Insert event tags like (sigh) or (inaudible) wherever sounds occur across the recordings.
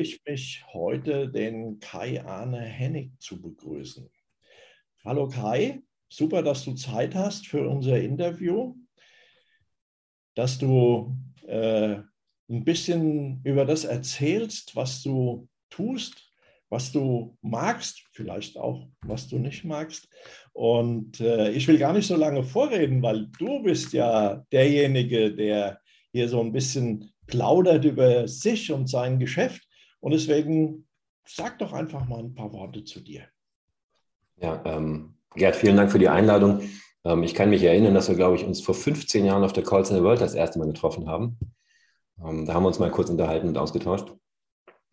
ich mich heute, den Kai Arne Hennig zu begrüßen. Hallo Kai, super, dass du Zeit hast für unser Interview, dass du äh, ein bisschen über das erzählst, was du tust, was du magst, vielleicht auch, was du nicht magst. Und äh, ich will gar nicht so lange vorreden, weil du bist ja derjenige, der hier so ein bisschen plaudert über sich und sein Geschäft. Und deswegen sag doch einfach mal ein paar Worte zu dir. Ja, ähm, Gerd, vielen Dank für die Einladung. Ähm, ich kann mich erinnern, dass wir, glaube ich, uns vor 15 Jahren auf der Calls in the World das erste Mal getroffen haben. Ähm, da haben wir uns mal kurz unterhalten und ausgetauscht.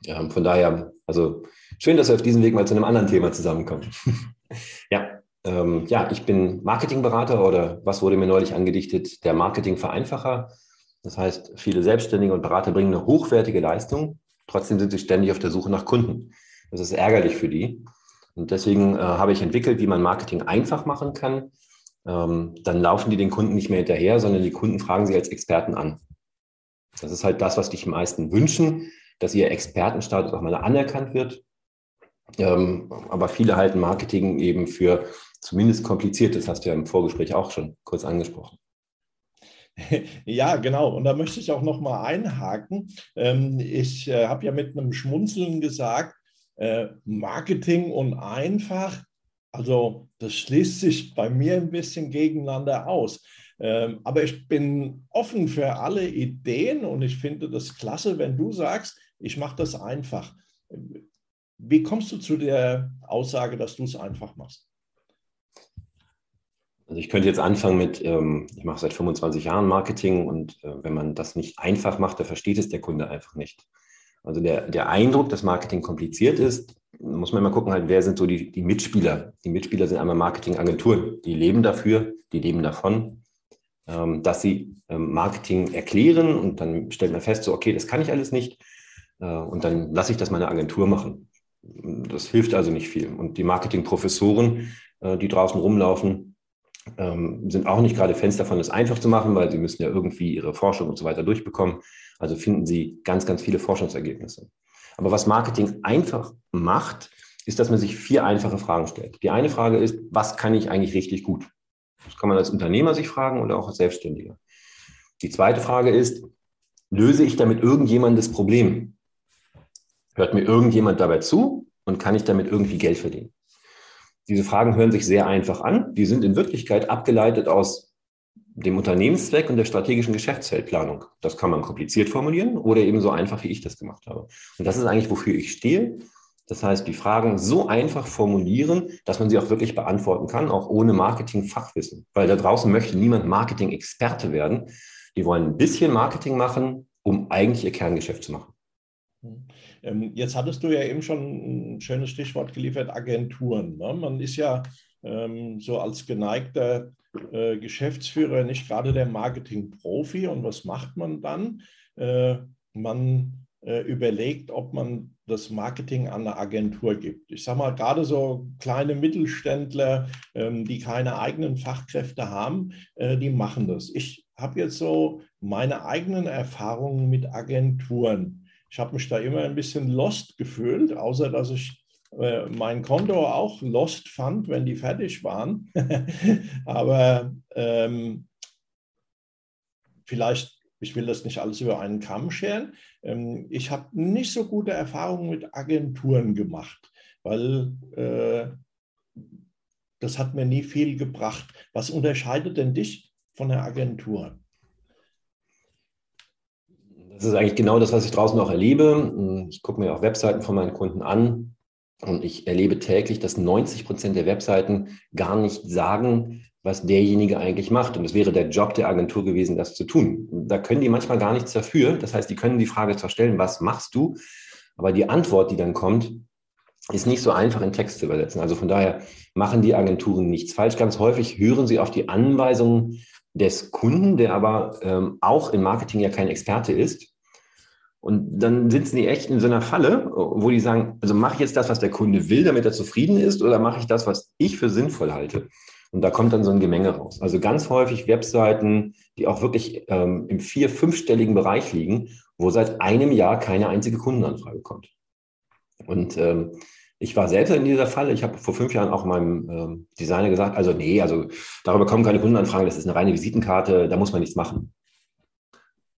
Ähm, von daher, also schön, dass wir auf diesem Weg mal zu einem anderen Thema zusammenkommen. (laughs) ja, ähm, ja, ich bin Marketingberater oder was wurde mir neulich angedichtet, der Marketingvereinfacher. Das heißt, viele Selbstständige und Berater bringen eine hochwertige Leistung, trotzdem sind sie ständig auf der Suche nach Kunden. Das ist ärgerlich für die. Und deswegen äh, habe ich entwickelt, wie man Marketing einfach machen kann. Ähm, dann laufen die den Kunden nicht mehr hinterher, sondern die Kunden fragen sie als Experten an. Das ist halt das, was die meisten wünschen, dass ihr Expertenstatus auch mal anerkannt wird. Ähm, aber viele halten Marketing eben für zumindest kompliziert. Das hast du ja im Vorgespräch auch schon kurz angesprochen. (laughs) Ja, genau. Und da möchte ich auch noch mal einhaken. Ähm, ich äh, habe ja mit einem Schmunzeln gesagt, äh, Marketing und einfach, also das schließt sich bei mir ein bisschen gegeneinander aus. Ähm, aber ich bin offen für alle Ideen und ich finde das klasse, wenn du sagst, ich mache das einfach. Wie kommst du zu der Aussage, dass du es einfach machst? Also ich könnte jetzt anfangen mit, ähm, ich mache seit 25 Jahren Marketing und äh, wenn man das nicht einfach macht, dann versteht es der Kunde einfach nicht. Also der, der Eindruck, dass Marketing kompliziert ist, muss man immer gucken, halt, wer sind so die, die Mitspieler. Die Mitspieler sind einmal Marketingagenturen, die leben dafür, die leben davon, ähm, dass sie ähm, Marketing erklären und dann stellt man fest, so, okay, das kann ich alles nicht äh, und dann lasse ich das meine Agentur machen. Das hilft also nicht viel. Und die Marketingprofessoren, äh, die draußen rumlaufen, ähm, sind auch nicht gerade Fans davon, es einfach zu machen, weil sie müssen ja irgendwie ihre Forschung und so weiter durchbekommen. Also finden sie ganz, ganz viele Forschungsergebnisse. Aber was Marketing einfach macht, ist, dass man sich vier einfache Fragen stellt. Die eine Frage ist, was kann ich eigentlich richtig gut? Das kann man als Unternehmer sich fragen oder auch als Selbstständiger. Die zweite Frage ist, löse ich damit irgendjemandes Problem? Hört mir irgendjemand dabei zu und kann ich damit irgendwie Geld verdienen? Diese Fragen hören sich sehr einfach an. Die sind in Wirklichkeit abgeleitet aus dem Unternehmenszweck und der strategischen Geschäftsfeldplanung. Das kann man kompliziert formulieren oder eben so einfach, wie ich das gemacht habe. Und das ist eigentlich, wofür ich stehe. Das heißt, die Fragen so einfach formulieren, dass man sie auch wirklich beantworten kann, auch ohne Marketing-Fachwissen. Weil da draußen möchte niemand Marketing-Experte werden. Die wollen ein bisschen Marketing machen, um eigentlich ihr Kerngeschäft zu machen. Ähm, jetzt hattest du ja eben schon ein schönes Stichwort geliefert, Agenturen. Ne? Man ist ja ähm, so als geneigter äh, Geschäftsführer nicht gerade der Marketing-Profi. Und was macht man dann? Äh, man äh, überlegt, ob man das Marketing an eine Agentur gibt. Ich sage mal, gerade so kleine Mittelständler, ähm, die keine eigenen Fachkräfte haben, die machen das. Ich habe jetzt so meine eigenen Erfahrungen mit Agenturen. Ich habe mich da immer ein bisschen lost gefühlt, außer dass ich äh, mein Konto auch lost fand, wenn die fertig waren. (laughs) Aber ähm, vielleicht, ich will das nicht alles über einen Kamm scheren. Ähm, ich habe nicht so gute Erfahrungen mit Agenturen gemacht, weil äh, das hat mir nie viel gebracht. Was unterscheidet denn dich von der Agentur? Das ist eigentlich genau das, was ich draußen auch erlebe. Ich gucke mir auch Webseiten von meinen Kunden an und ich erlebe täglich, dass 90 Prozent der Webseiten gar nicht sagen, was derjenige eigentlich macht. Und es wäre der Job der Agentur gewesen, das zu tun. Da können die manchmal gar nichts dafür. Das heißt, die können die Frage zwar stellen, was machst du? Aber die Antwort, die dann kommt, ist nicht so einfach in Text zu übersetzen. Also von daher machen die Agenturen nichts falsch. Ganz häufig hören sie auf die Anweisungen des Kunden, der aber ähm, auch im Marketing ja kein Experte ist. Und dann sitzen die echt in so einer Falle, wo die sagen, also mache ich jetzt das, was der Kunde will, damit er zufrieden ist, oder mache ich das, was ich für sinnvoll halte? Und da kommt dann so ein Gemenge raus. Also ganz häufig Webseiten, die auch wirklich ähm, im vier-, fünfstelligen Bereich liegen, wo seit einem Jahr keine einzige Kundenanfrage kommt. Und ähm, ich war selbst in dieser Falle. Ich habe vor fünf Jahren auch meinem ähm, Designer gesagt, also nee, also darüber kommen keine Kundenanfragen, das ist eine reine Visitenkarte, da muss man nichts machen.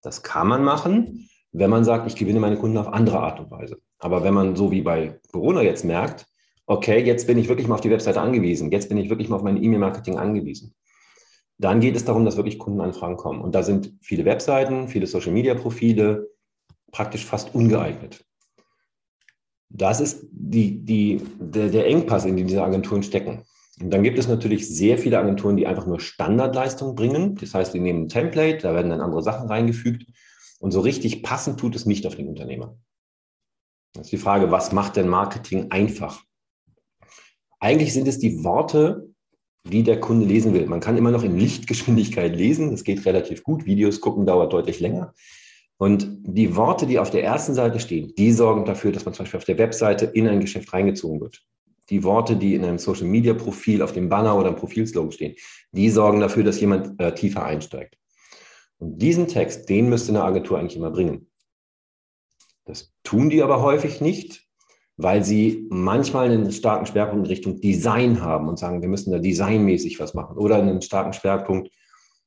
Das kann man machen, wenn man sagt, ich gewinne meine Kunden auf andere Art und Weise. Aber wenn man so wie bei Corona jetzt merkt, okay, jetzt bin ich wirklich mal auf die Webseite angewiesen, jetzt bin ich wirklich mal auf mein E-Mail-Marketing angewiesen, dann geht es darum, dass wirklich Kundenanfragen kommen. Und da sind viele Webseiten, viele Social-Media-Profile praktisch fast ungeeignet. Das ist die, die, der, der Engpass, in den diese Agenturen stecken. Und dann gibt es natürlich sehr viele Agenturen, die einfach nur Standardleistungen bringen. Das heißt, die nehmen ein Template, da werden dann andere Sachen reingefügt. Und so richtig passend tut es nicht auf den Unternehmer. Das ist die Frage, was macht denn Marketing einfach? Eigentlich sind es die Worte, die der Kunde lesen will. Man kann immer noch in Lichtgeschwindigkeit lesen. Das geht relativ gut. Videos gucken dauert deutlich länger. Und die Worte, die auf der ersten Seite stehen, die sorgen dafür, dass man zum Beispiel auf der Webseite in ein Geschäft reingezogen wird. Die Worte, die in einem Social Media Profil auf dem Banner oder im Profilslogan stehen, die sorgen dafür, dass jemand äh, tiefer einsteigt. Und diesen Text, den müsste eine Agentur eigentlich immer bringen. Das tun die aber häufig nicht, weil sie manchmal einen starken Schwerpunkt in Richtung Design haben und sagen, wir müssen da designmäßig was machen oder einen starken Schwerpunkt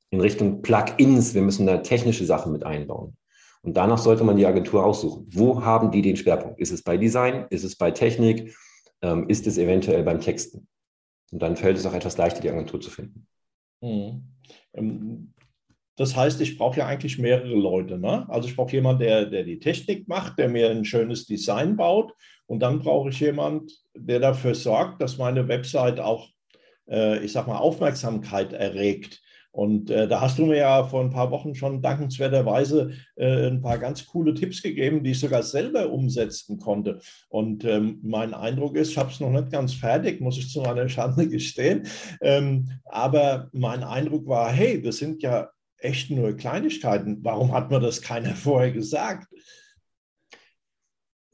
in Richtung Plugins, wir müssen da technische Sachen mit einbauen. Und danach sollte man die Agentur aussuchen. Wo haben die den Schwerpunkt? Ist es bei Design? Ist es bei Technik? Ähm, ist es eventuell beim Texten? Und dann fällt es auch etwas leichter, die Agentur zu finden. Ähm, das heißt, ich brauche ja eigentlich mehrere Leute. Ne? Also ich brauche jemanden, der, der die Technik macht, der mir ein schönes Design baut. Und dann brauche ich jemanden, der dafür sorgt, dass meine Website auch, äh, ich sag mal, Aufmerksamkeit erregt. Und äh, da hast du mir ja vor ein paar Wochen schon dankenswerterweise äh, ein paar ganz coole Tipps gegeben, die ich sogar selber umsetzen konnte. Und ähm, mein Eindruck ist, ich habe es noch nicht ganz fertig, muss ich zu meiner Schande gestehen. Ähm, aber mein Eindruck war, hey, das sind ja echt nur Kleinigkeiten. Warum hat mir das keiner (laughs) vorher gesagt?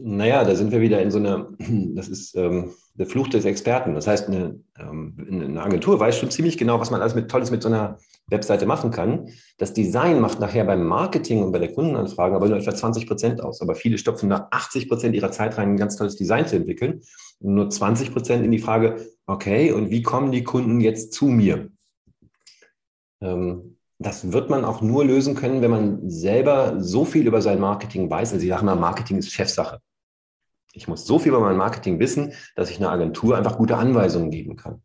Naja, da sind wir wieder in so einer, (clears throat) das ist ähm, der Fluch des Experten. Das heißt, eine, ähm, eine, Agentur weiß schon ziemlich genau, was man alles mit Tolles mit so einer Webseite machen kann. Das Design macht nachher beim Marketing und bei der Kundenanfrage aber nur etwa 20 Prozent aus. Aber viele stopfen da 80 Prozent ihrer Zeit rein, ein ganz tolles Design zu entwickeln. Und nur 20 Prozent in die Frage, okay, und wie kommen die Kunden jetzt zu mir? Ähm, das wird man auch nur lösen können, wenn man selber so viel über sein Marketing weiß. Also ich sage mal, Marketing ist Chefsache. Ich muss so viel über mein Marketing wissen, dass ich einer Agentur einfach gute Anweisungen geben kann.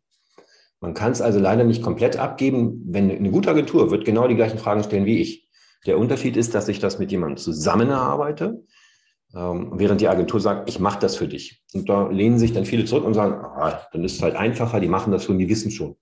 Man kann es also leider nicht komplett abgeben. Wenn eine gute Agentur wird genau die gleichen Fragen stellen wie ich. Der Unterschied ist, dass ich das mit jemandem zusammen erarbeite, ähm, während die Agentur sagt, ich mache das für dich. Und da lehnen sich dann viele zurück und sagen, ah, dann ist es halt einfacher, die machen das schon, die wissen schon.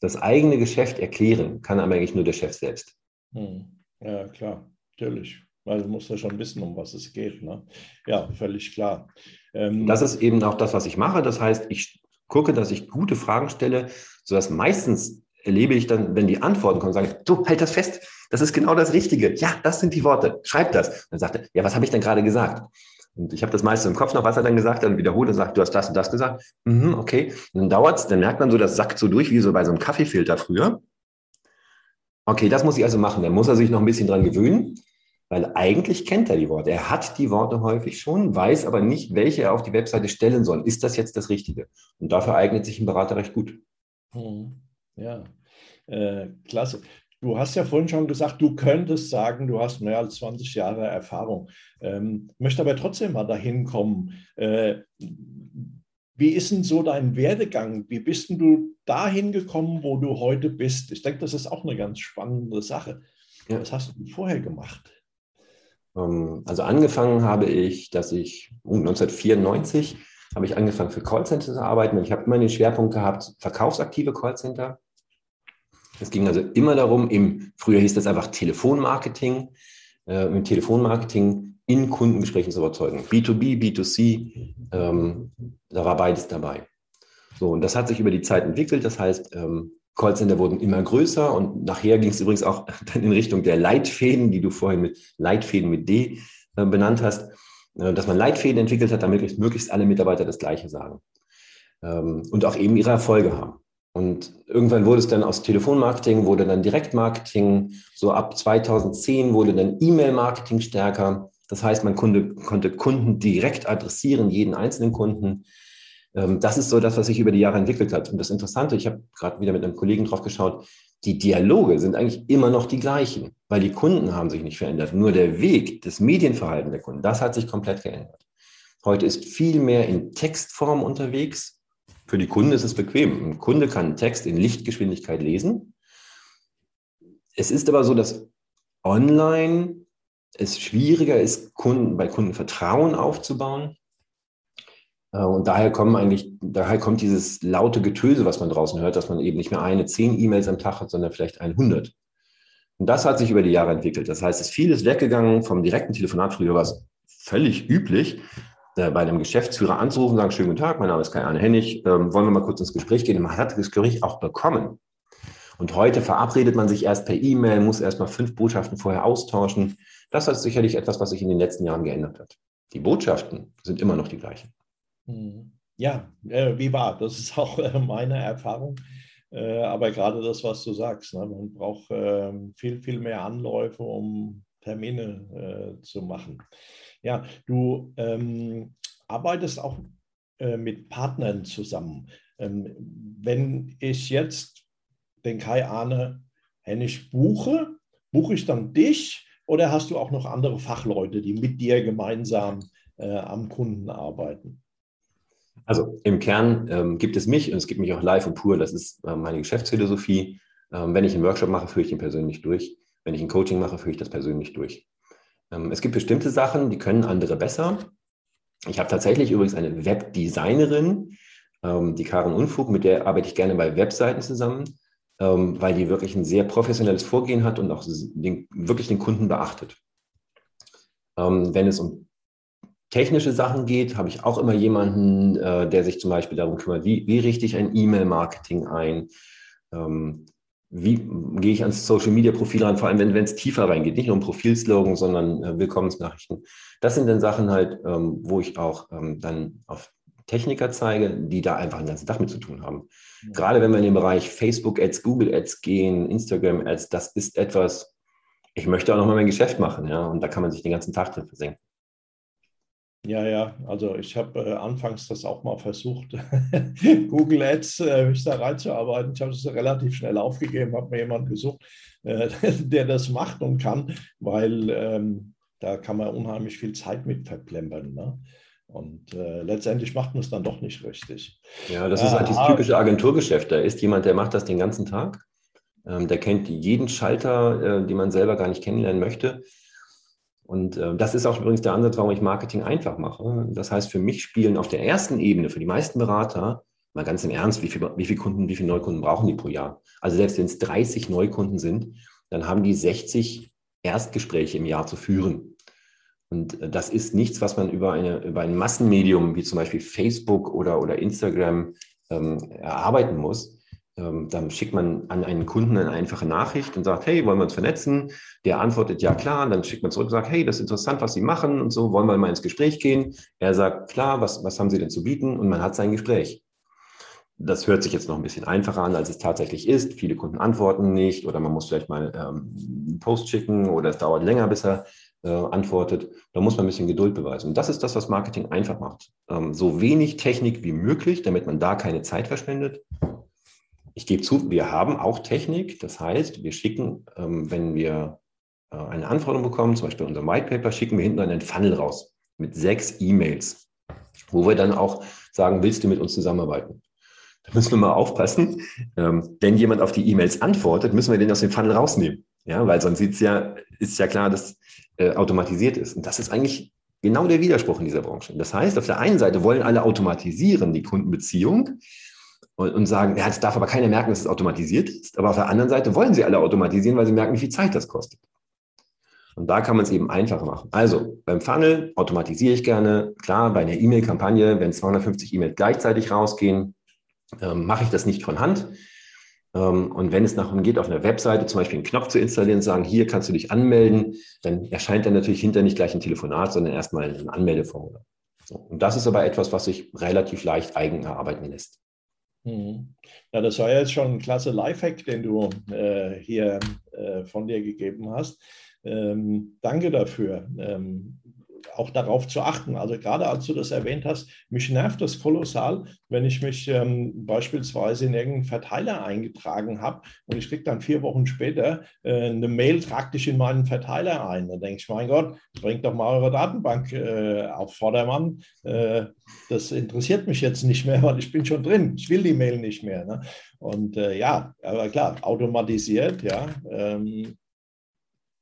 Das eigene Geschäft erklären kann aber eigentlich nur der Chef selbst. Hm. Ja, klar, natürlich. Weil du musst ja schon wissen, um was es geht. Ne? Ja, völlig klar. Ähm, das ist eben auch das, was ich mache. Das heißt, ich gucke, dass ich gute Fragen stelle, sodass meistens erlebe ich dann, wenn die Antworten kommen, sage ich, du, halt das fest, das ist genau das Richtige. Ja, das sind die Worte, schreib das. Dann sagt er, ja, was habe ich denn gerade gesagt? Und ich habe das meiste im Kopf noch, was er dann gesagt hat, dann wiederholt und sagt, du hast das und das gesagt. Mhm, okay. Und dann dauert's, dann merkt man so, das sackt so durch, wie so bei so einem Kaffeefilter früher. Okay, das muss ich also machen. Dann muss er sich noch ein bisschen dran gewöhnen, weil eigentlich kennt er die Worte. Er hat die Worte häufig schon, weiß aber nicht, welche er auf die Webseite stellen soll. Ist das jetzt das Richtige? Und dafür eignet sich ein Berater recht gut. Hm, ja, äh, klasse. Du hast ja vorhin schon gesagt, du könntest sagen, du hast mehr als 20 Jahre Erfahrung. Ähm, möchte aber trotzdem mal dahin kommen. Äh, wie ist denn so dein Werdegang? Wie bist denn du dahin gekommen, wo du heute bist? Ich denke, das ist auch eine ganz spannende Sache. Ja. Was hast du vorher gemacht? Ähm, also angefangen habe ich, dass ich 1994 habe ich angefangen für Callcenter zu arbeiten. Ich habe immer den Schwerpunkt gehabt, verkaufsaktive Callcenter es ging also immer darum, im, früher hieß das einfach Telefonmarketing, äh, mit Telefonmarketing in Kundengesprächen zu überzeugen. B2B, B2C, ähm, da war beides dabei. So, und das hat sich über die Zeit entwickelt. Das heißt, ähm, Callcenter wurden immer größer und nachher ging es übrigens auch (laughs) dann in Richtung der Leitfäden, die du vorhin mit Leitfäden mit D äh, benannt hast, äh, dass man Leitfäden entwickelt hat, damit möglichst, alle Mitarbeiter das Gleiche sagen ähm, und auch eben ihre Erfolge haben. Und irgendwann wurde es dann aus Telefonmarketing, wurde dann Direktmarketing. So ab 2010 wurde dann E-Mail-Marketing stärker. Das heißt, man konnte, konnte Kunden direkt adressieren, jeden einzelnen Kunden. Ähm, das ist so das, was sich über die Jahre entwickelt hat. Und das Interessante, ich habe gerade wieder mit einem Kollegen drauf geschaut, die Dialoge sind eigentlich immer noch die gleichen, weil die Kunden haben sich nicht verändert. Nur der Weg, das Medienverhalten der Kunden, das hat sich komplett geändert. Heute ist viel mehr in Textform unterwegs. Für die Kunden ist es bequem. Ein Kunde kann einen Text in Lichtgeschwindigkeit lesen. Es ist aber so, dass online es schwieriger ist, Kunden, bei Kunden Vertrauen aufzubauen. Äh, und daher kommen eigentlich, daher kommt dieses laute Getöse, was man draußen hört, dass man eben nicht mehr eine, zehn E-Mails am Tag hat, sondern vielleicht 100. Und das hat sich über die Jahre entwickelt. Das heißt, es ist vieles weggegangen vom direkten Telefonat. Früher war es völlig üblich, äh, bei einem Geschäftsführer anzurufen, sagen, schönen guten Tag, mein Name ist Kai-Arne Hennig, ähm, wollen wir mal kurz ins Gespräch gehen? Man hat das Gespräch auch bekommen. Und heute verabredet man sich erst per E-Mail, muss erst mal fünf Botschaften vorher austauschen. Das ist sicherlich etwas, was sich in den letzten Jahren geändert hat. Die Botschaften sind immer noch die gleichen. Hm. Ja, äh, wie war, das ist auch äh, meine Erfahrung. Äh, aber gerade das, was du sagst, ne, man braucht äh, viel, viel mehr Anläufe, um Termine äh, zu machen. Ja, du ähm, arbeitest auch äh, mit Partnern zusammen. Ähm, wenn ich jetzt den Kai Arne Hennig buche, buche ich dann dich oder hast du auch noch andere Fachleute, die mit dir gemeinsam äh, am Kunden arbeiten? Also im Kern ähm, gibt es mich und es gibt mich auch live und pur. Das ist äh, meine Geschäftsphilosophie. Ähm, wenn ich einen Workshop mache, führe ich ihn persönlich durch. Wenn ich ein Coaching mache, führe ich das persönlich durch. Ähm, es gibt bestimmte Sachen, die können andere besser. Ich habe tatsächlich übrigens eine Webdesignerin, ähm, die Karin Unfug, mit der arbeite ich gerne bei Webseiten zusammen, ähm, weil die wirklich ein sehr professionelles Vorgehen hat und auch den, wirklich den Kunden beachtet. Wenn es um technische Sachen geht, habe ich auch immer jemanden, äh, der sich zum Beispiel darum kümmert, wie, wie richte ich ein E-Mail-Marketing ein, wie gehe ich ans Social Media Profil ran, vor allem wenn es tiefer reingeht, nicht nur um Profilslogan, sondern äh, Willkommensnachrichten. Das sind dann Sachen halt, ähm, wo ich auch ähm, dann auf Techniker zeige, die da einfach den ganzen Tag mit zu tun haben. Ja. Gerade wenn wir in den Bereich Facebook Ads, Google Ads gehen, Instagram Ads, das ist etwas, ich möchte auch noch mal mein Geschäft machen, ja, und da kann man sich den ganzen Tag drin versenken. Ja, ja, also ich habe äh, anfangs das auch mal versucht, (laughs) Google Ads äh, mich da reinzuarbeiten. Ich habe es relativ schnell aufgegeben, habe mir jemanden gesucht, äh, (laughs) der das macht und kann, weil ähm, da kann man unheimlich viel Zeit mit verplempern. Ne? Und äh, letztendlich macht man es dann doch nicht richtig. Ja, das ist halt dieses typische Agenturgeschäft. Da ist jemand, der macht das den ganzen Tag. Ähm, der kennt jeden Schalter, äh, den man selber gar nicht kennenlernen möchte und äh, das ist auch übrigens der Ansatz, warum ich Marketing einfach mache. Das heißt, für mich spielen auf der ersten Ebene, für die meisten Berater, mal ganz im Ernst, wie viele wie viel Kunden, wie viele Neukunden brauchen die pro Jahr? Also selbst wenn es 30 Neukunden sind, dann haben die 60 Erstgespräche im Jahr zu führen. Und äh, das ist nichts, was man über, eine, über ein Massenmedium wie zum Beispiel Facebook oder, oder Instagram ähm, erarbeiten muss, ähm, dann schickt man an einen Kunden eine einfache Nachricht und sagt, hey, wollen wir uns vernetzen? Der antwortet, ja klar. Dann schickt man zurück und sagt, hey, das ist interessant, was Sie machen und so, wollen wir mal ins Gespräch gehen? Er sagt, klar, was, was haben Sie denn zu bieten? Und man hat sein Gespräch. Das hört sich jetzt noch ein bisschen einfacher an, als es tatsächlich ist. Viele Kunden antworten nicht oder man muss vielleicht mal ähm, einen Post schicken oder es dauert länger, bis er äh, antwortet. Da muss man ein bisschen Geduld beweisen. Und das ist das, was Marketing einfach macht. Ähm, so wenig Technik wie möglich, damit man da keine Zeit verschwendet ich gebe zu, wir haben auch Technik. Das heißt, wir schicken, ähm, wenn wir äh, eine Anforderung bekommen, zum Beispiel unser White Paper, schicken wir hinten einen Funnel raus mit sechs E-Mails, wo wir dann auch sagen, willst du mit uns zusammenarbeiten? Da müssen wir mal aufpassen. Ähm, wenn jemand auf die E-Mails antwortet, müssen wir den aus dem Funnel rausnehmen. Ja, weil sonst sieht's ja, ist ja klar, dass äh, automatisiert ist. Und das ist eigentlich genau der Widerspruch in dieser Branche. Das heißt, auf der einen Seite wollen alle automatisieren die Kundenbeziehung und, und sagen, ja, es darf aber keiner merken, dass es automatisiert ist. Aber auf der anderen Seite wollen sie alle automatisieren, weil sie merken, wie viel Zeit das kostet. Und da kann man es eben einfacher machen. Also beim Funnel automatisiere ich gerne. Klar, bei einer E-Mail-Kampagne, wenn 250 E-Mails gleichzeitig rausgehen, ähm, mache ich das nicht von Hand. Ähm, und wenn es darum geht, auf einer Webseite zum Beispiel einen Knopf zu installieren und sagen, hier kannst du dich anmelden, dann erscheint dann natürlich hinter nicht gleich ein Telefonat, sondern erstmal ein Anmeldeformular. So. Und das ist aber etwas, was sich relativ leicht eigen erarbeiten lässt. Mhm. Ja, das war jetzt schon ein klasse Lifehack, den du äh, hier äh, von dir gegeben hast. Ähm, danke dafür. Ähm, auch darauf zu achten. Also gerade als du das erwähnt hast, mich nervt das kolossal, wenn ich mich ähm, beispielsweise in irgendeinen Verteiler eingetragen habe und ich kriege dann vier Wochen später äh, eine Mail, trag dich in meinen Verteiler ein. Da denke ich, mein Gott, bringt doch mal eure Datenbank äh, auf Vordermann. Äh, das interessiert mich jetzt nicht mehr, (laughs) weil ich bin schon drin. Ich will die Mail nicht mehr. Ne? Und äh, ja, aber klar, automatisiert, ja. Ähm,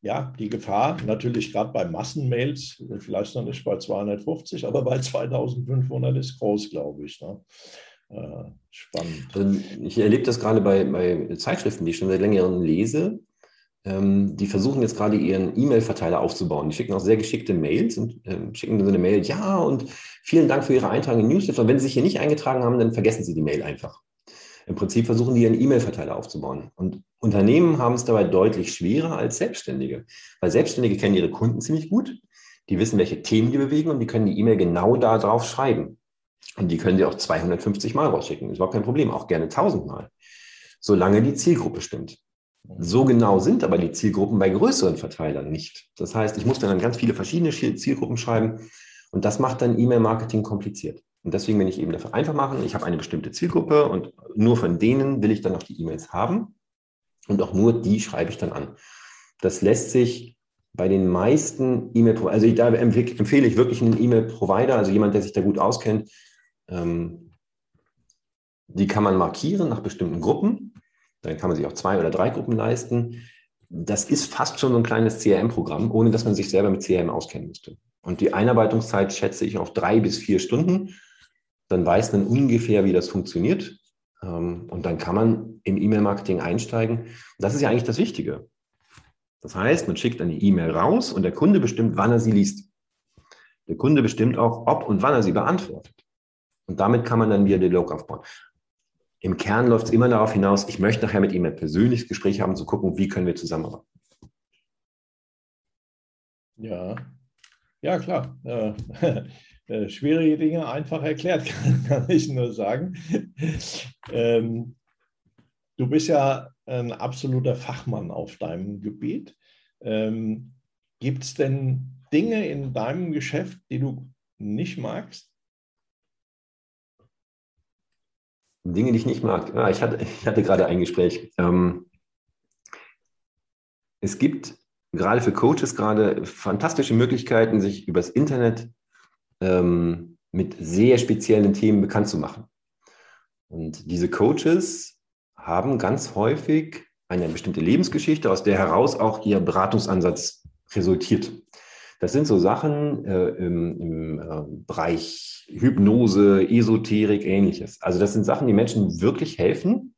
ja, die Gefahr natürlich gerade bei Massenmails, vielleicht noch nicht bei 250, aber bei 2500 ist groß, glaube ich. Ne? Äh, spannend. Also ich erlebe das gerade bei, bei Zeitschriften, die ich schon seit längerem lese. Ähm, die versuchen jetzt gerade ihren E-Mail-Verteiler aufzubauen. Die schicken auch sehr geschickte Mails und ähm, schicken dann so eine Mail, ja, und vielen Dank für Ihre Eintragung in Newsletter. Und wenn Sie sich hier nicht eingetragen haben, dann vergessen Sie die Mail einfach. Im Prinzip versuchen die ihren E-Mail-Verteiler aufzubauen. Und Unternehmen haben es dabei deutlich schwerer als Selbstständige, weil Selbstständige kennen ihre Kunden ziemlich gut. Die wissen, welche Themen die bewegen und die können die E-Mail genau da drauf schreiben. Und die können sie auch 250 Mal rausschicken. Ist überhaupt kein Problem, auch gerne 1000 Mal, solange die Zielgruppe stimmt. So genau sind aber die Zielgruppen bei größeren Verteilern nicht. Das heißt, ich muss dann ganz viele verschiedene Zielgruppen schreiben und das macht dann E-Mail-Marketing kompliziert. Und deswegen bin ich eben dafür einfach machen, ich habe eine bestimmte Zielgruppe und nur von denen will ich dann noch die E-Mails haben. Und auch nur die schreibe ich dann an. Das lässt sich bei den meisten E-Mail-Provider, also da empfehle ich wirklich einen E-Mail-Provider, also jemand, der sich da gut auskennt. Ähm, die kann man markieren nach bestimmten Gruppen. Dann kann man sich auch zwei oder drei Gruppen leisten. Das ist fast schon so ein kleines CRM-Programm, ohne dass man sich selber mit CRM auskennen müsste. Und die Einarbeitungszeit schätze ich auf drei bis vier Stunden. Dann weiß man ungefähr, wie das funktioniert. Ähm, und dann kann man im E-Mail-Marketing einsteigen. Das ist ja eigentlich das Wichtige. Das heißt, man schickt eine E-Mail raus und der Kunde bestimmt, wann er sie liest. Der Kunde bestimmt auch, ob und wann er sie beantwortet. Und damit kann man dann wieder Dialog aufbauen. Im Kern läuft es immer darauf hinaus, ich möchte nachher mit ihm ein persönliches Gespräch haben, zu gucken, wie können wir zusammenarbeiten. Ja, ja klar. (laughs) Äh, schwierige Dinge einfach erklärt, kann, (laughs) kann ich nur sagen. Ähm, du bist ja ein absoluter Fachmann auf deinem Gebiet. Ähm, Gibt es denn Dinge in deinem Geschäft, die du nicht magst? Dinge, die ich nicht mag. Ja, ich, hatte, ich hatte gerade ein Gespräch. Ähm, es gibt gerade für Coaches gerade fantastische Möglichkeiten, sich übers Internet ähm, mit sehr speziellen Themen bekannt zu machen. Und diese Coaches haben ganz häufig eine bestimmte Lebensgeschichte, aus der heraus auch ihr Beratungsansatz resultiert. Das sind so Sachen äh, im, im äh, Bereich Hypnose, Esoterik, ähnliches. Also das sind Sachen, die Menschen wirklich helfen,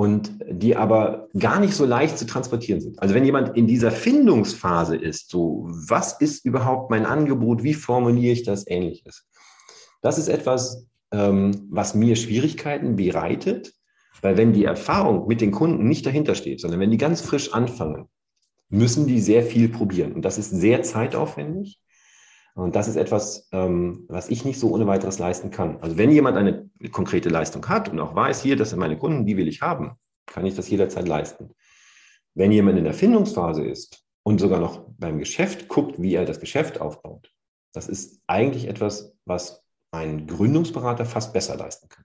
und die aber gar nicht so leicht zu transportieren sind. Also wenn jemand in dieser Findungsphase ist, so was ist überhaupt mein Angebot, wie formuliere ich das, ähnliches. Das ist etwas, ähm, was mir Schwierigkeiten bereitet, weil wenn die Erfahrung mit den Kunden nicht dahinter steht, sondern wenn die ganz frisch anfangen, müssen die sehr viel probieren. Und das ist sehr zeitaufwendig. Und das ist etwas, ähm, was ich nicht so ohne weiteres leisten kann. Also wenn jemand eine konkrete Leistung hat und auch weiß, hier, das sind meine Kunden, die will ich haben, kann ich das jederzeit leisten. Wenn jemand in der Findungsphase ist und sogar noch beim Geschäft guckt, wie er das Geschäft aufbaut, das ist eigentlich etwas, was ein Gründungsberater fast besser leisten kann.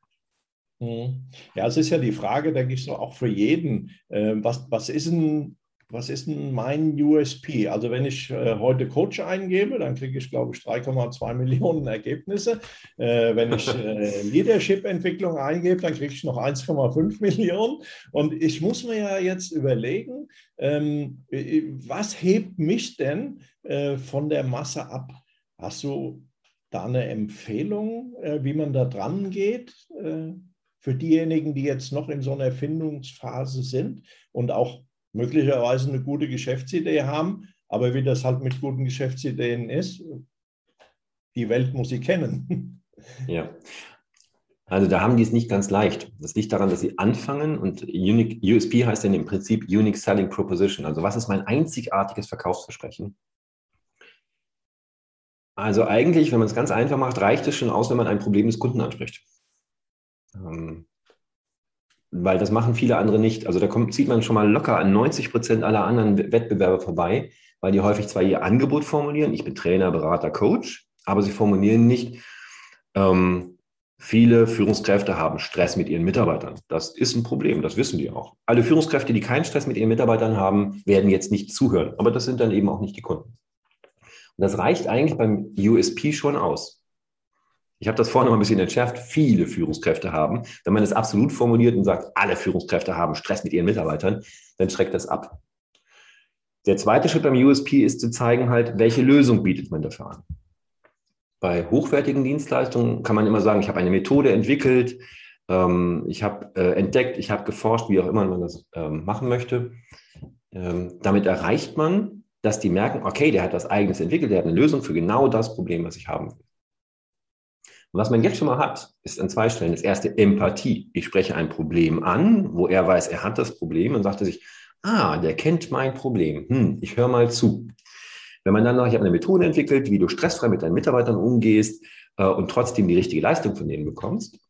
Mhm. Ja, es ist ja die Frage, denke ich, so auch für jeden, äh, was, was ist ein was ist denn mein USP? Also wenn ich äh, heute Coach eingebe, dann kriege ich, glaube ich, 3,2 Millionen Ergebnisse. Äh, wenn ich äh, (laughs) Leadership-Entwicklung eingebe, dann kriege ich noch 1,5 Millionen. Und ich muss mir ja jetzt überlegen, ähm, was hebt mich denn äh, von der Masse ab? Hast du da eine Empfehlung, äh, wie man da dran geht? Äh, für diejenigen, die jetzt noch in so einer Erfindungsphase sind und auch möglicherweise eine gute Geschäftsidee haben, aber wie das halt mit guten Geschäftsideen ist, die Welt muss sie kennen. (laughs) Ja. Also da haben die es nicht ganz leicht. Das liegt daran, dass sie anfangen und Unique, USP heißt dann im Prinzip Unique Selling Proposition. Also was ist mein einzigartiges Verkaufsversprechen? Also eigentlich, wenn man es ganz einfach macht, reicht es schon aus, wenn man ein Problem des Kunden anspricht. Ähm, weil das machen viele andere nicht. Also da kommt, sieht man schon mal locker an 90 Prozent aller anderen Wettbewerber vorbei, weil die häufig zwar ihr Angebot formulieren, ich bin Trainer, Berater, Coach, aber sie formulieren nicht, ähm, viele Führungskräfte haben Stress mit ihren Mitarbeitern. Das ist ein Problem, das wissen die auch. Alle Führungskräfte, die keinen Stress mit ihren Mitarbeitern haben, werden jetzt nicht zuhören, aber das sind dann eben auch nicht die Kunden. Und das reicht eigentlich beim USP schon aus. Ich habe das vorhin noch ein bisschen entschärft, viele Führungskräfte haben. Wenn man es absolut formuliert und sagt, alle Führungskräfte haben Stress mit ihren Mitarbeitern, dann schreckt das ab. Der zweite Schritt beim USP ist zu zeigen halt, welche Lösung bietet man dafür an. Bei hochwertigen Dienstleistungen kann man immer sagen, ich habe eine Methode entwickelt, ähm, ich habe äh, entdeckt, ich habe geforscht, wie auch immer man das ähm, machen möchte. Ähm, damit erreicht man, dass die merken, okay, der hat was eigenes entwickelt, der hat eine Lösung für genau das Problem, was ich haben will. Und was man jetzt schon mal hat, ist an zwei Stellen. Das erste Empathie. Ich spreche ein Problem an, wo er weiß, er hat das Problem und sagte sich, ah, der kennt mein Problem. Hm, ich höre mal zu. Wenn man dann noch, ich habe eine Methode entwickelt, wie du stressfrei mit deinen Mitarbeitern umgehst äh, und trotzdem die richtige Leistung von denen bekommst,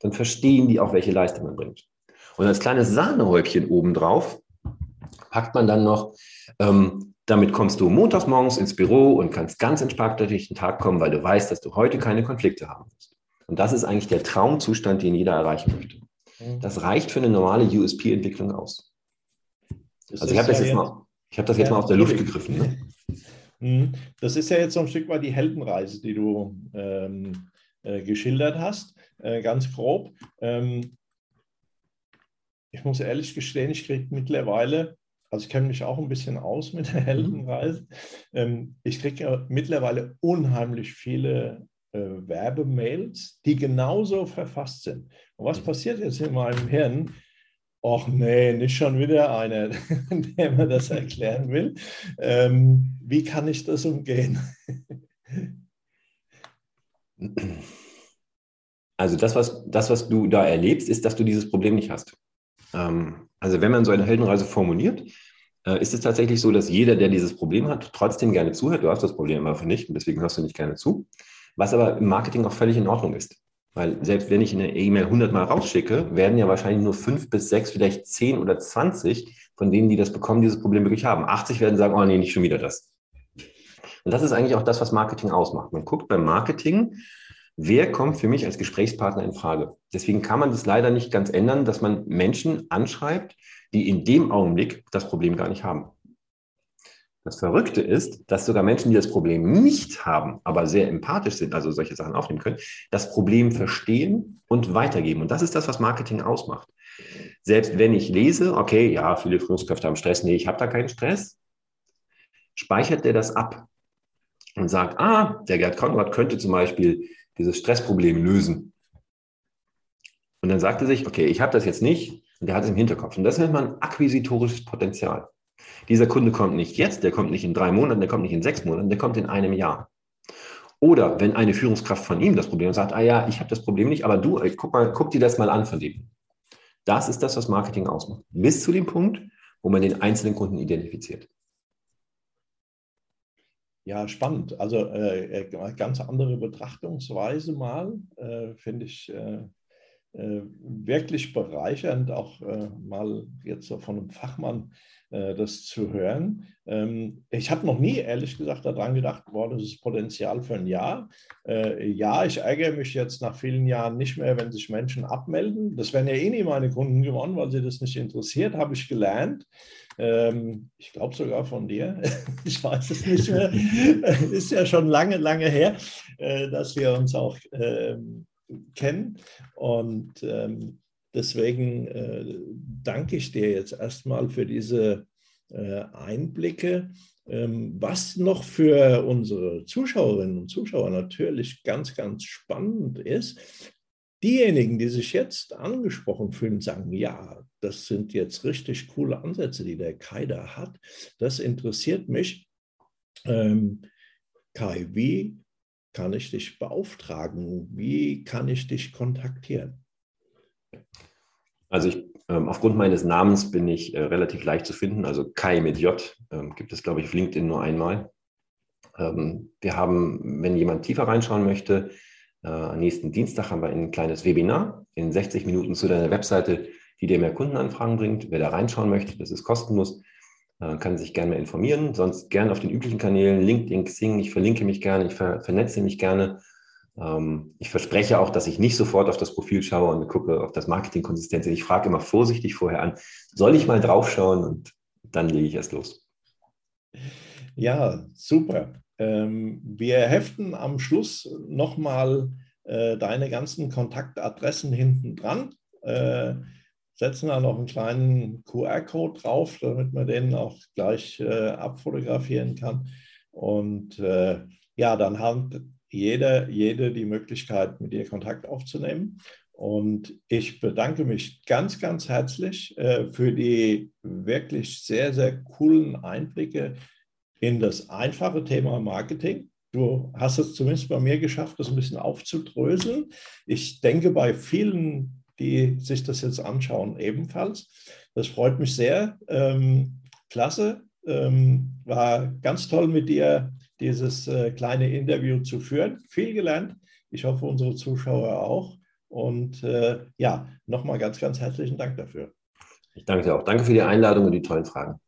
dann verstehen die auch, welche Leistung man bringt. Und als kleines Sahnehäubchen obendrauf packt man dann noch, ähm, damit kommst du montags morgens ins Büro und kannst ganz entspannt durch den Tag kommen, weil du weißt, dass du heute keine Konflikte haben wirst. Und das ist eigentlich der Traumzustand, den jeder erreichen möchte. Mhm. Das reicht für eine normale USP-Entwicklung aus. Das also ich habe das, jetzt mal, ich hab das jetzt ja, mal aus der Luft gegriffen. Ne? (laughs) Mhm. Das ist ja jetzt so ein Stück weit die Heldenreise, die du ähm, äh, geschildert hast, äh, ganz grob. Ähm, ich muss ehrlich gestehen, ich kriege mittlerweile also ich kenne mich auch ein bisschen aus mit der mhm. Heldenreise. Ähm, ich kriege ja mittlerweile unheimlich viele äh, Werbemails, die genauso verfasst sind. Und was mhm. passiert jetzt in meinem Hirn? Ach nee, nicht schon wieder einer, (laughs) der mir das erklären will. Ähm, wie kann ich das umgehen? Also das was, das, was du da erlebst, ist, dass du dieses Problem nicht hast. Ähm, also wenn man so eine Heldenreise formuliert, äh, ist es tatsächlich so, dass jeder, der dieses Problem hat, trotzdem gerne zuhört. Du hast das Problem einfach nicht und deswegen hörst du nicht gerne zu. Was aber im Marketing auch völlig in Ordnung ist. Weil selbst wenn ich eine E-Mail 100 Mal rausschicke, werden ja wahrscheinlich nur fünf bis sechs, vielleicht zehn oder 20 von denen, die das bekommen, dieses Problem wirklich haben. 80 werden sagen, oh nee, nicht schon wieder das. Und das ist eigentlich auch das, was Marketing ausmacht. Man guckt beim Marketing, wer kommt für mich als Gesprächspartner in Frage? Deswegen kann man das leider nicht ganz ändern, dass man Menschen anschreibt, die in dem Augenblick das Problem gar nicht haben. Das Verrückte ist, dass sogar Menschen, die das Problem nicht haben, aber sehr empathisch sind, also solche Sachen aufnehmen können, das Problem verstehen und weitergeben. Und das ist das, was Marketing ausmacht. Selbst wenn ich lese, okay, ja, viele Führungskräfte haben Stress, nee, ich habe da keinen Stress, speichert der das ab und sagt, ah, der Gerd Konrad könnte zum Beispiel dieses Stressproblem lösen. Und dann sagt er sich, okay, ich habe das jetzt nicht und der hat es im Hinterkopf. Und das nennt man akquisitorisches Potenzial. Dieser Kunde kommt nicht jetzt, der kommt nicht in drei Monaten, der kommt nicht in sechs Monaten, der kommt in einem Jahr. Oder wenn eine Führungskraft von ihm das Problem sagt, ah ja, ich habe das Problem nicht, aber du, ey, guck, mal, guck dir das mal an von dem. Das ist das, was Marketing ausmacht. Bis zu dem Punkt, wo man den einzelnen Kunden identifiziert. Ja, spannend. Also äh, äh, ganz andere Betrachtungsweise mal, äh, finde ich äh, äh wirklich bereichernd, auch äh, mal jetzt so von einem Fachmann das zu hören. Ähm, ich habe noch nie, ehrlich gesagt, daran gedacht, boah, das ist Potenzial für ein Jahr. ja, ich ärgere mich jetzt nach vielen Jahren nicht mehr, wenn sich Menschen abmelden. Das wären ja eh nie meine Kunden gewonnen, weil sie das nicht interessiert, habe ich gelernt. Ähm, ich glaube sogar von dir. (laughs) ich weiß es nicht mehr. (laughs) Ist ja schon lange, lange her, äh, dass wir uns auch ähm, kennen. Und ähm, deswegen äh, danke ich dir jetzt erstmal für diese äh, Einblicke. Ähm, was noch für unsere Zuschauerinnen und Zuschauer natürlich ganz, ganz spannend ist, diejenigen, die sich jetzt angesprochen fühlen, sagen, ja, das sind jetzt richtig coole Ansätze, die der Kai da hat. Das interessiert mich. Ähm, Kai, wie kann ich dich beauftragen? Wie kann ich dich kontaktieren? Also ich, ähm, aufgrund meines Namens bin ich äh, relativ leicht zu finden. Also Kai mit J ähm, gibt es, glaube ich, auf LinkedIn nur einmal. Ähm, wir haben, wenn jemand tiefer reinschauen möchte, Äh, nächsten Dienstag haben wir ein kleines Webinar in 60 Minuten zu deiner Webseite, die dir mehr Kundenanfragen bringt. Wer da reinschauen möchte, das ist kostenlos, äh, kann sich gerne mehr informieren. Sonst gerne auf den üblichen Kanälen, LinkedIn, Xing. Ich verlinke mich gerne, ich ver vernetze mich gerne. Ähm, ich verspreche auch, dass ich nicht sofort auf das Profil schaue und gucke, ob das Marketing konsistent ist. Ich frage immer vorsichtig vorher an, soll ich mal draufschauen und dann lege ich erst los. Ja, super. Ähm, wir heften am Schluss nochmal äh, deine ganzen Kontaktadressen hinten dran, äh, setzen da noch einen kleinen QR-Code drauf, damit man den auch gleich äh, abfotografieren kann. Und ja, dann hat jeder, jede die Möglichkeit, mit dir Kontakt aufzunehmen. Und ich bedanke mich ganz, ganz herzlich für die wirklich sehr, sehr coolen Einblicke in das einfache Thema Marketing. Du hast es zumindest bei mir geschafft, das ein bisschen aufzudröseln. Ich denke bei vielen, die sich das jetzt anschauen, ebenfalls. Das freut mich sehr. Ähm, klasse. Ähm, war ganz toll mit dir dieses äh, kleine Interview zu führen. Viel gelernt. Ich hoffe, unsere Zuschauer auch. Und äh, ja, nochmal ganz, ganz herzlichen Dank dafür. Ich danke dir auch. Danke für die Einladung und die tollen Fragen.